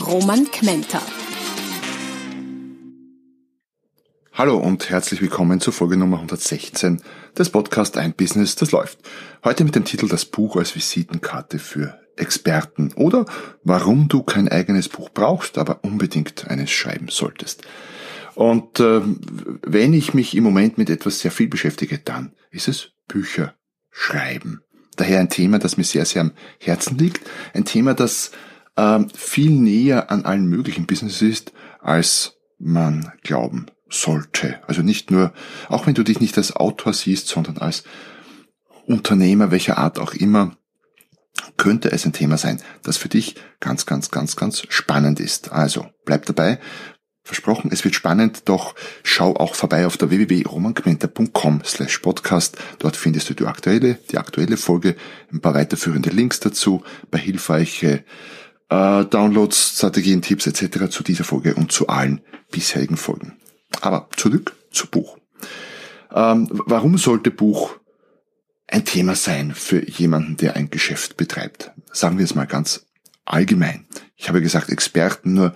Roman Kmenter. Hallo und herzlich willkommen zur Folge Nummer 116 des Podcasts Ein Business, das läuft. Heute mit dem Titel Das Buch als Visitenkarte für Experten oder warum du kein eigenes Buch brauchst, aber unbedingt eines schreiben solltest. Und äh, wenn ich mich im Moment mit etwas sehr viel beschäftige, dann ist es Bücher schreiben. Daher ein Thema, das mir sehr, sehr am Herzen liegt. Ein Thema, das äh, viel näher an allen möglichen Business ist, als man glauben sollte. Also nicht nur, auch wenn du dich nicht als Autor siehst, sondern als Unternehmer welcher Art auch immer, könnte es ein Thema sein, das für dich ganz, ganz, ganz, ganz spannend ist. Also bleib dabei. Versprochen, es wird spannend, doch schau auch vorbei auf der www.romangmenta.com slash podcast. Dort findest du die aktuelle, die aktuelle Folge, ein paar weiterführende Links dazu, bei hilfreiche äh, Downloads, Strategien, Tipps etc. zu dieser Folge und zu allen bisherigen Folgen. Aber zurück zu Buch. Ähm, warum sollte Buch ein Thema sein für jemanden, der ein Geschäft betreibt? Sagen wir es mal ganz allgemein. Ich habe gesagt Experten, nur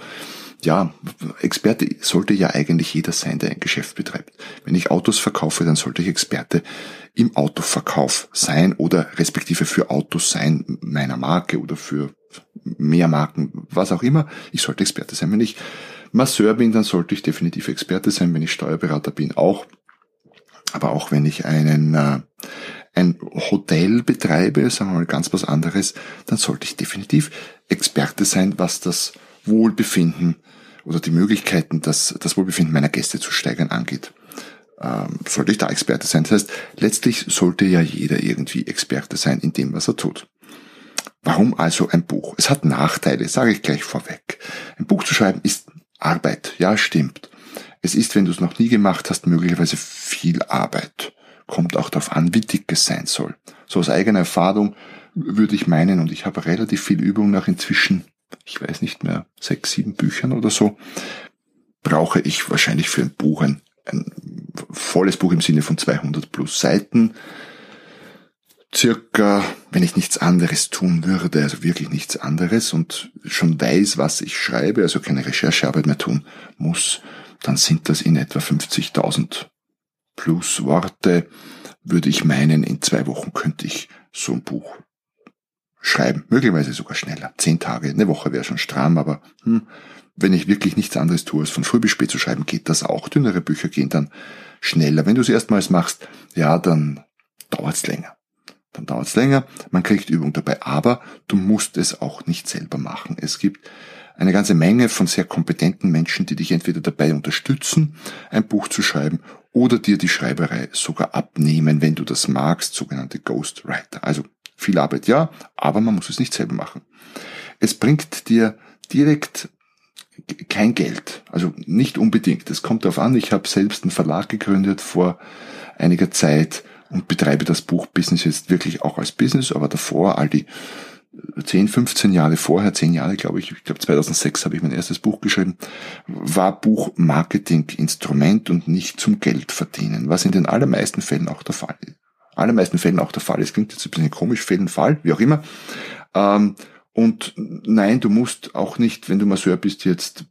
ja, Experte sollte ja eigentlich jeder sein, der ein Geschäft betreibt. Wenn ich Autos verkaufe, dann sollte ich Experte im Autoverkauf sein oder respektive für Autos sein meiner Marke oder für mehr Marken, was auch immer. Ich sollte Experte sein. Wenn ich Masseur bin, dann sollte ich definitiv Experte sein. Wenn ich Steuerberater bin, auch. Aber auch wenn ich einen, äh, ein Hotel betreibe, sagen wir mal ganz was anderes, dann sollte ich definitiv Experte sein, was das Wohlbefinden oder die Möglichkeiten, das, das Wohlbefinden meiner Gäste zu steigern angeht. Ähm, sollte ich da Experte sein. Das heißt, letztlich sollte ja jeder irgendwie Experte sein in dem, was er tut. Warum also ein Buch? Es hat Nachteile, sage ich gleich vorweg. Ein Buch zu schreiben ist Arbeit. Ja, stimmt. Es ist, wenn du es noch nie gemacht hast, möglicherweise viel Arbeit. Kommt auch darauf an, wie dick es sein soll. So aus eigener Erfahrung würde ich meinen, und ich habe relativ viel Übung nach inzwischen, ich weiß nicht mehr, sechs, sieben Büchern oder so, brauche ich wahrscheinlich für ein Buch ein, ein volles Buch im Sinne von 200 plus Seiten, circa, wenn ich nichts anderes tun würde, also wirklich nichts anderes und schon weiß, was ich schreibe, also keine Recherchearbeit mehr tun muss, dann sind das in etwa 50.000 plus Worte, würde ich meinen, in zwei Wochen könnte ich so ein Buch schreiben. Möglicherweise sogar schneller. Zehn Tage, eine Woche wäre schon stramm, aber hm, wenn ich wirklich nichts anderes tue, als von früh bis spät zu schreiben, geht das auch. Dünnere Bücher gehen dann schneller. Wenn du es erstmals machst, ja, dann dauert es länger dann dauert es länger, man kriegt Übung dabei, aber du musst es auch nicht selber machen. Es gibt eine ganze Menge von sehr kompetenten Menschen, die dich entweder dabei unterstützen, ein Buch zu schreiben oder dir die Schreiberei sogar abnehmen, wenn du das magst, sogenannte Ghostwriter. Also viel Arbeit ja, aber man muss es nicht selber machen. Es bringt dir direkt kein Geld, also nicht unbedingt. Es kommt darauf an, ich habe selbst einen Verlag gegründet vor einiger Zeit, und betreibe das Buchbusiness jetzt wirklich auch als Business, aber davor, all die 10, 15 Jahre vorher, 10 Jahre glaube ich, ich glaube 2006 habe ich mein erstes Buch geschrieben, war Buch Marketing-Instrument und nicht zum Geld verdienen, was in den allermeisten Fällen auch der Fall ist. Allermeisten Fällen auch der Fall ist. Klingt jetzt ein bisschen komisch, Fällen Fall, wie auch immer. Ähm, und nein, du musst auch nicht, wenn du Masseur bist, jetzt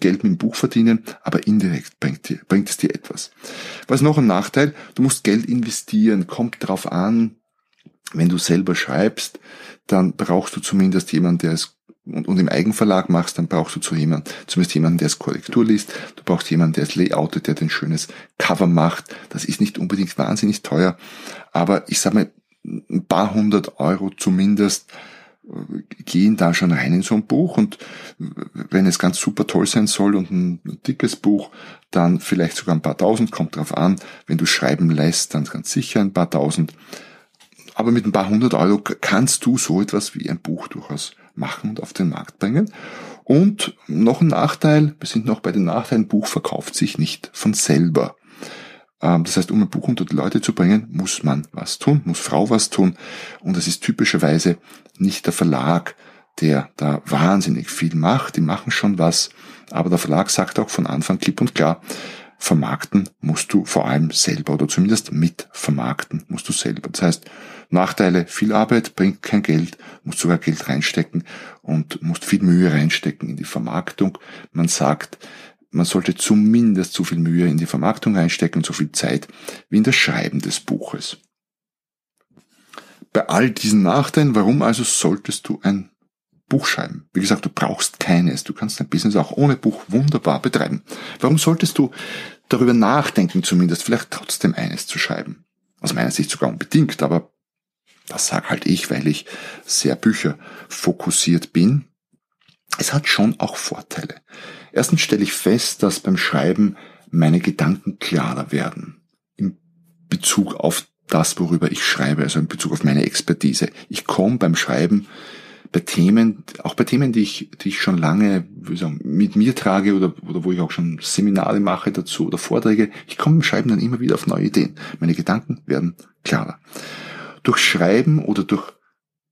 Geld mit dem Buch verdienen, aber indirekt bringt, dir, bringt es dir etwas. Was noch ein Nachteil? Du musst Geld investieren, kommt drauf an, wenn du selber schreibst, dann brauchst du zumindest jemanden, der es und, und im Eigenverlag machst, dann brauchst du zu jemand, zumindest jemanden, der es Korrektur liest. Du brauchst jemanden, der es layoutet, der ein schönes Cover macht. Das ist nicht unbedingt wahnsinnig teuer, aber ich sag mal, ein paar hundert Euro zumindest gehen da schon rein in so ein Buch und wenn es ganz super toll sein soll und ein dickes Buch, dann vielleicht sogar ein paar tausend, kommt drauf an. Wenn du schreiben lässt, dann ganz sicher ein paar tausend. Aber mit ein paar hundert Euro kannst du so etwas wie ein Buch durchaus machen und auf den Markt bringen. Und noch ein Nachteil, wir sind noch bei den Nachteilen, Buch verkauft sich nicht von selber. Ähm, das heißt, um ein Buch unter die Leute zu bringen, muss man was tun, muss Frau was tun. Und es ist typischerweise nicht der Verlag, der da wahnsinnig viel macht. Die machen schon was. Aber der Verlag sagt auch von Anfang klipp und klar, vermarkten musst du vor allem selber oder zumindest mit vermarkten musst du selber. Das heißt, Nachteile, viel Arbeit bringt kein Geld, musst sogar Geld reinstecken und musst viel Mühe reinstecken in die Vermarktung. Man sagt, man sollte zumindest so viel Mühe in die Vermarktung reinstecken so viel Zeit wie in das Schreiben des Buches. Bei all diesen Nachteilen, warum also solltest du ein Buch schreiben? Wie gesagt, du brauchst keines. Du kannst dein Business auch ohne Buch wunderbar betreiben. Warum solltest du darüber nachdenken, zumindest vielleicht trotzdem eines zu schreiben? Aus meiner Sicht sogar unbedingt, aber das sag halt ich, weil ich sehr bücherfokussiert bin. Es hat schon auch Vorteile. Erstens stelle ich fest, dass beim Schreiben meine Gedanken klarer werden. In Bezug auf das, worüber ich schreibe, also in Bezug auf meine Expertise. Ich komme beim Schreiben bei Themen, auch bei Themen, die ich, die ich schon lange wie sagen, mit mir trage oder, oder wo ich auch schon Seminare mache dazu oder Vorträge, ich komme beim Schreiben dann immer wieder auf neue Ideen. Meine Gedanken werden klarer durch Schreiben oder durch,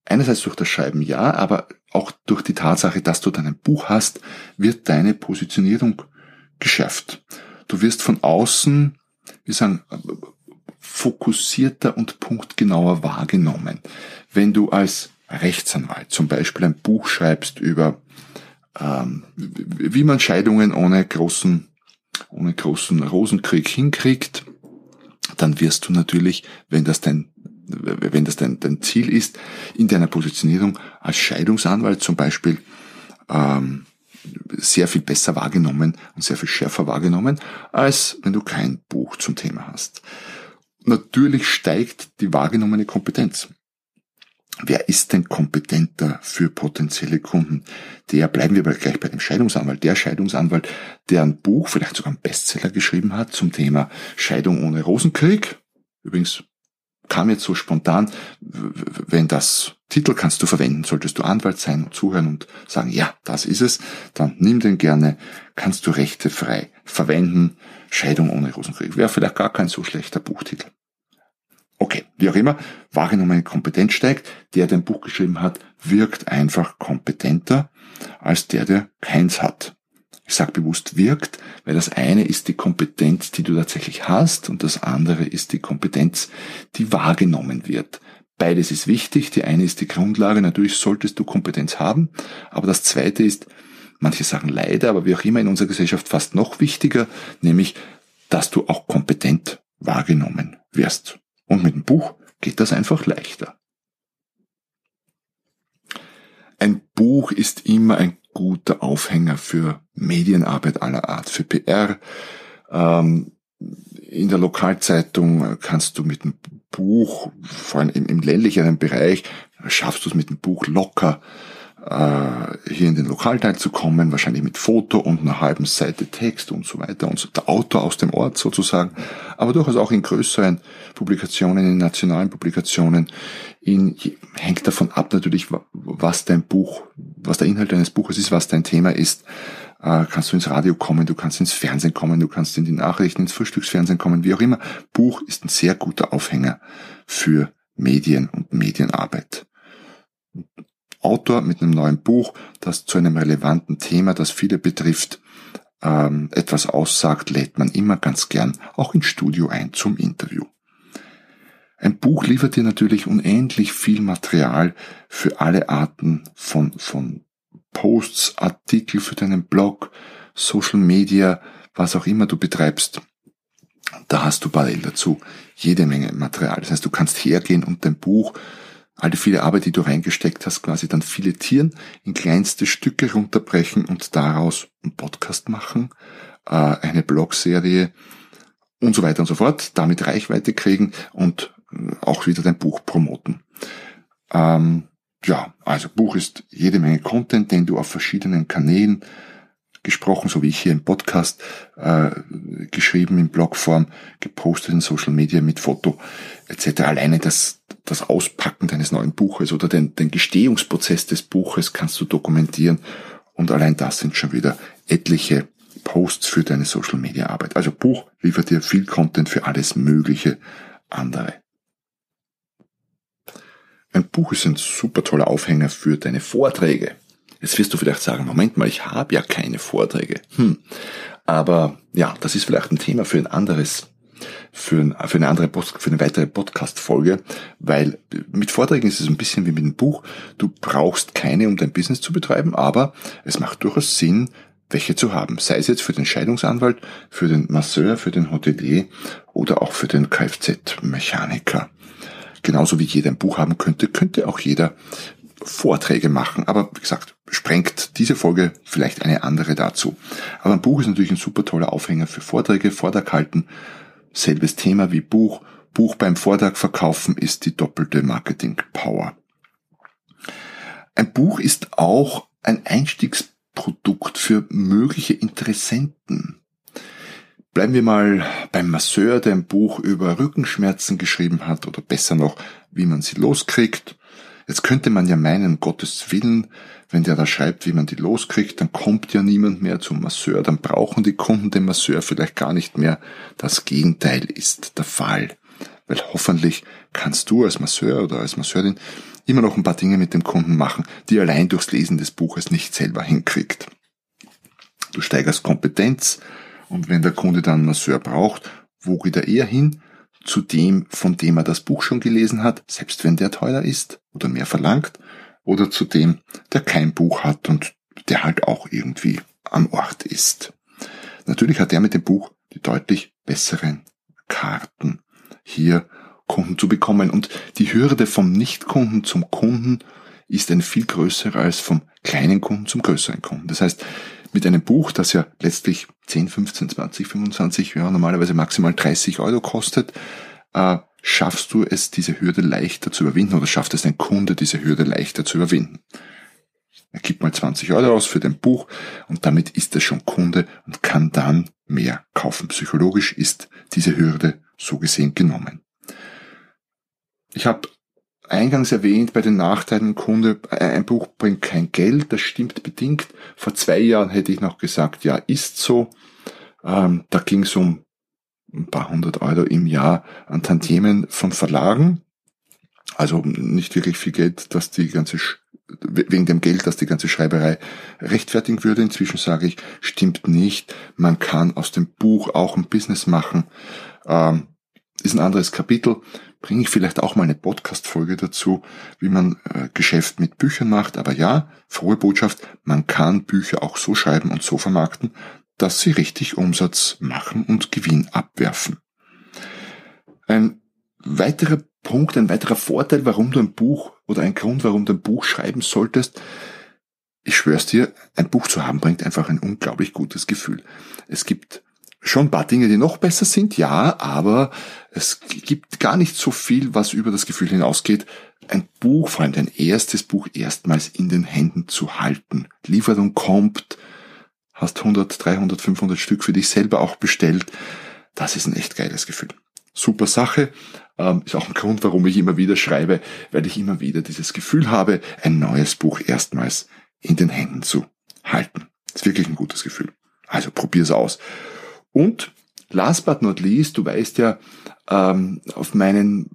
einerseits durch das Schreiben ja, aber auch durch die Tatsache, dass du dann ein Buch hast, wird deine Positionierung geschärft. Du wirst von außen, wir sagen, fokussierter und punktgenauer wahrgenommen. Wenn du als Rechtsanwalt zum Beispiel ein Buch schreibst über ähm, wie man Scheidungen ohne großen, ohne großen Rosenkrieg hinkriegt, dann wirst du natürlich, wenn das dein wenn das dein, dein Ziel ist, in deiner Positionierung als Scheidungsanwalt zum Beispiel ähm, sehr viel besser wahrgenommen und sehr viel schärfer wahrgenommen, als wenn du kein Buch zum Thema hast. Natürlich steigt die wahrgenommene Kompetenz. Wer ist denn kompetenter für potenzielle Kunden? Der, bleiben wir aber gleich bei dem Scheidungsanwalt, der Scheidungsanwalt, der ein Buch, vielleicht sogar einen Bestseller geschrieben hat zum Thema Scheidung ohne Rosenkrieg. Übrigens kam jetzt so spontan, wenn das Titel kannst du verwenden, solltest du Anwalt sein und zuhören und sagen, ja, das ist es, dann nimm den gerne, kannst du Rechte frei verwenden. Scheidung ohne Rosenkrieg wäre vielleicht gar kein so schlechter Buchtitel. Okay, wie auch immer, wahrgenommene Kompetenz steigt. Der, der ein Buch geschrieben hat, wirkt einfach kompetenter als der, der keins hat. Ich sage bewusst wirkt, weil das eine ist die Kompetenz, die du tatsächlich hast und das andere ist die Kompetenz, die wahrgenommen wird. Beides ist wichtig. Die eine ist die Grundlage. Natürlich solltest du Kompetenz haben. Aber das zweite ist, manche sagen leider, aber wie auch immer in unserer Gesellschaft fast noch wichtiger, nämlich, dass du auch kompetent wahrgenommen wirst. Und mit dem Buch geht das einfach leichter. Ein Buch ist immer ein guter Aufhänger für Medienarbeit aller Art, für PR. Ähm, in der Lokalzeitung kannst du mit dem Buch, vor allem im, ländlicheren Bereich, schaffst du es mit dem Buch locker äh, hier in den Lokalteil zu kommen, wahrscheinlich mit Foto und einer halben Seite Text und so weiter und so, der Autor aus dem Ort sozusagen, aber durchaus auch in größeren Publikationen, in nationalen Publikationen, in, hängt davon ab natürlich, was dein Buch, was der Inhalt deines Buches ist, was dein Thema ist, äh, kannst du ins Radio kommen, du kannst ins Fernsehen kommen, du kannst in die Nachrichten, ins Frühstücksfernsehen kommen, wie auch immer. Buch ist ein sehr guter Aufhänger für Medien und Medienarbeit. Autor mit einem neuen Buch, das zu einem relevanten Thema, das viele betrifft, ähm, etwas aussagt, lädt man immer ganz gern auch ins Studio ein zum Interview. Ein Buch liefert dir natürlich unendlich viel Material für alle Arten von, von Posts, Artikel für deinen Blog, Social Media, was auch immer du betreibst. Da hast du parallel dazu jede Menge Material. Das heißt, du kannst hergehen und dein Buch all die viele Arbeit, die du reingesteckt hast, quasi dann filetieren, in kleinste Stücke runterbrechen und daraus einen Podcast machen, äh, eine Blogserie und so weiter und so fort, damit Reichweite kriegen und äh, auch wieder dein Buch promoten. Ähm, ja, also Buch ist jede Menge Content, den du auf verschiedenen Kanälen gesprochen, so wie ich hier im Podcast, äh, geschrieben in Blogform, gepostet in Social Media mit Foto etc. Alleine das, das Auspacken deines neuen Buches oder den, den Gestehungsprozess des Buches kannst du dokumentieren und allein das sind schon wieder etliche Posts für deine Social Media Arbeit. Also Buch liefert dir viel Content für alles mögliche andere. Ein Buch ist ein super toller Aufhänger für deine Vorträge. Jetzt wirst du vielleicht sagen, Moment mal, ich habe ja keine Vorträge. Hm. Aber ja, das ist vielleicht ein Thema für ein anderes, für, ein, für eine andere, für eine weitere Podcast-Folge, weil mit Vorträgen ist es ein bisschen wie mit einem Buch. Du brauchst keine, um dein Business zu betreiben, aber es macht durchaus Sinn, welche zu haben. Sei es jetzt für den Scheidungsanwalt, für den Masseur, für den Hotelier oder auch für den Kfz-Mechaniker genauso wie jeder ein Buch haben könnte, könnte auch jeder Vorträge machen. Aber wie gesagt, sprengt diese Folge vielleicht eine andere dazu. Aber ein Buch ist natürlich ein super toller Aufhänger für Vorträge, Vortrag halten. Selbes Thema wie Buch. Buch beim Vortrag verkaufen ist die doppelte Marketing Power. Ein Buch ist auch ein Einstiegsprodukt für mögliche Interessenten. Bleiben wir mal beim Masseur, der ein Buch über Rückenschmerzen geschrieben hat oder besser noch, wie man sie loskriegt. Jetzt könnte man ja meinen, Gottes Willen, wenn der da schreibt, wie man die loskriegt, dann kommt ja niemand mehr zum Masseur, dann brauchen die Kunden den Masseur vielleicht gar nicht mehr. Das Gegenteil ist der Fall. Weil hoffentlich kannst du als Masseur oder als Masseurin immer noch ein paar Dinge mit dem Kunden machen, die allein durchs Lesen des Buches nicht selber hinkriegt. Du steigerst Kompetenz, und wenn der Kunde dann einen Masseur braucht, wo geht er eher hin? Zu dem, von dem er das Buch schon gelesen hat, selbst wenn der teurer ist oder mehr verlangt, oder zu dem, der kein Buch hat und der halt auch irgendwie am Ort ist. Natürlich hat er mit dem Buch die deutlich besseren Karten, hier Kunden zu bekommen. Und die Hürde vom Nichtkunden zum Kunden ist eine viel größere als vom kleinen Kunden zum größeren Kunden. Das heißt, mit einem Buch, das ja letztlich 10, 15, 20, 25, ja normalerweise maximal 30 Euro kostet, äh, schaffst du es, diese Hürde leichter zu überwinden oder schafft es ein Kunde, diese Hürde leichter zu überwinden. Er gibt mal 20 Euro aus für dein Buch und damit ist er schon Kunde und kann dann mehr kaufen. Psychologisch ist diese Hürde so gesehen genommen. Ich habe eingangs erwähnt, bei den Nachteilen Kunde, äh, ein Buch bringt kein Geld, das stimmt bedingt. Vor zwei Jahren hätte ich noch gesagt, ja, ist so. Ähm, da ging es um ein paar hundert Euro im Jahr an Tantiemen von Verlagen. Also nicht wirklich viel Geld, dass die ganze, wegen dem Geld, dass die ganze Schreiberei rechtfertigen würde. Inzwischen sage ich, stimmt nicht. Man kann aus dem Buch auch ein Business machen. Ähm, ist ein anderes Kapitel bringe ich vielleicht auch mal eine Podcast-Folge dazu, wie man äh, Geschäft mit Büchern macht. Aber ja, frohe Botschaft, man kann Bücher auch so schreiben und so vermarkten, dass sie richtig Umsatz machen und Gewinn abwerfen. Ein weiterer Punkt, ein weiterer Vorteil, warum du ein Buch oder ein Grund, warum du ein Buch schreiben solltest, ich schwör's dir, ein Buch zu haben bringt einfach ein unglaublich gutes Gefühl. Es gibt schon ein paar Dinge, die noch besser sind, ja, aber es gibt gar nicht so viel, was über das Gefühl hinausgeht, ein Buch, vor allem dein erstes Buch, erstmals in den Händen zu halten. Lieferung kommt, hast 100, 300, 500 Stück für dich selber auch bestellt. Das ist ein echt geiles Gefühl. Super Sache. Ähm, ist auch ein Grund, warum ich immer wieder schreibe, weil ich immer wieder dieses Gefühl habe, ein neues Buch erstmals in den Händen zu halten. ist wirklich ein gutes Gefühl. Also probier's aus. Und last but not least, du weißt ja, ähm, auf meinen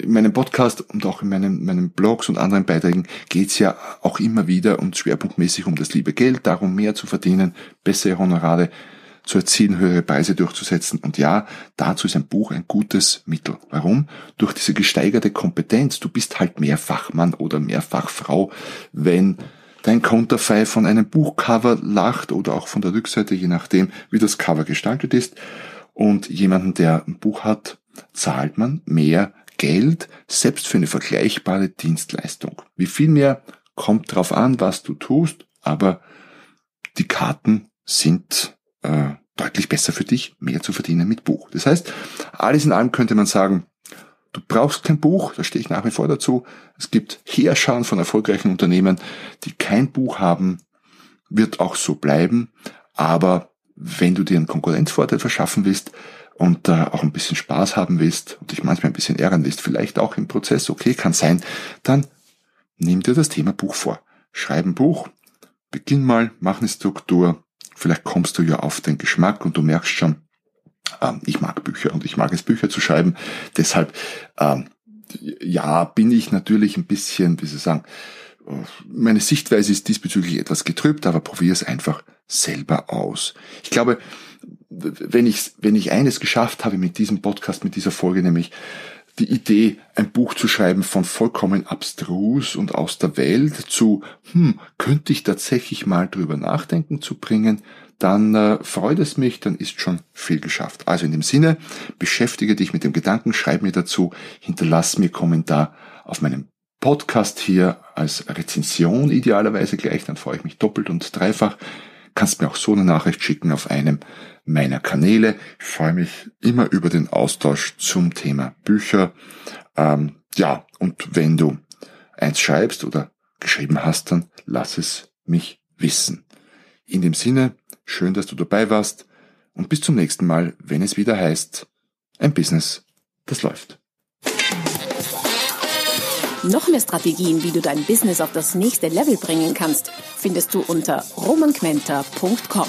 in meinem Podcast und auch in meinen, meinen Blogs und anderen Beiträgen geht's ja auch immer wieder und schwerpunktmäßig um das liebe Geld, darum mehr zu verdienen, bessere Honorare zu erzielen, höhere Preise durchzusetzen. Und ja, dazu ist ein Buch ein gutes Mittel. Warum? Durch diese gesteigerte Kompetenz. Du bist halt mehr Fachmann oder mehr Fachfrau, wenn dein Konterfei von einem Buchcover lacht oder auch von der Rückseite, je nachdem, wie das Cover gestaltet ist. Und jemanden, der ein Buch hat, zahlt man mehr Geld, selbst für eine vergleichbare Dienstleistung. Wie viel mehr kommt drauf an, was du tust, aber die Karten sind äh, deutlich besser für dich, mehr zu verdienen mit Buch. Das heißt, alles in allem könnte man sagen, Du brauchst kein Buch, da stehe ich nach wie vor dazu. Es gibt Heerscharen von erfolgreichen Unternehmen, die kein Buch haben, wird auch so bleiben. Aber wenn du dir einen Konkurrenzvorteil verschaffen willst und äh, auch ein bisschen Spaß haben willst und dich manchmal ein bisschen ärgern willst, vielleicht auch im Prozess, okay, kann sein, dann nimm dir das Thema Buch vor. Schreib ein Buch, beginn mal, mach eine Struktur. Vielleicht kommst du ja auf den Geschmack und du merkst schon, ähm, ich mag Bücher und ich mag es, Bücher zu schreiben. Deshalb, ähm, ja, bin ich natürlich ein bisschen, wie Sie sagen, meine Sichtweise ist diesbezüglich etwas getrübt, aber probiere es einfach selber aus. Ich glaube, wenn ich, wenn ich eines geschafft habe mit diesem Podcast, mit dieser Folge, nämlich die Idee, ein Buch zu schreiben von vollkommen abstrus und aus der Welt zu, hm, könnte ich tatsächlich mal drüber nachdenken zu bringen, dann äh, freut es mich, dann ist schon viel geschafft. Also in dem Sinne, beschäftige dich mit dem Gedanken, schreib mir dazu, hinterlass mir Kommentar auf meinem Podcast hier als Rezension idealerweise gleich, dann freue ich mich doppelt und dreifach. Kannst mir auch so eine Nachricht schicken auf einem meiner Kanäle. Ich freue mich immer über den Austausch zum Thema Bücher. Ähm, ja, und wenn du eins schreibst oder geschrieben hast, dann lass es mich wissen. In dem Sinne, schön, dass du dabei warst und bis zum nächsten Mal, wenn es wieder heißt, ein Business, das läuft. Noch mehr Strategien, wie du dein Business auf das nächste Level bringen kannst, findest du unter romanquenter.com.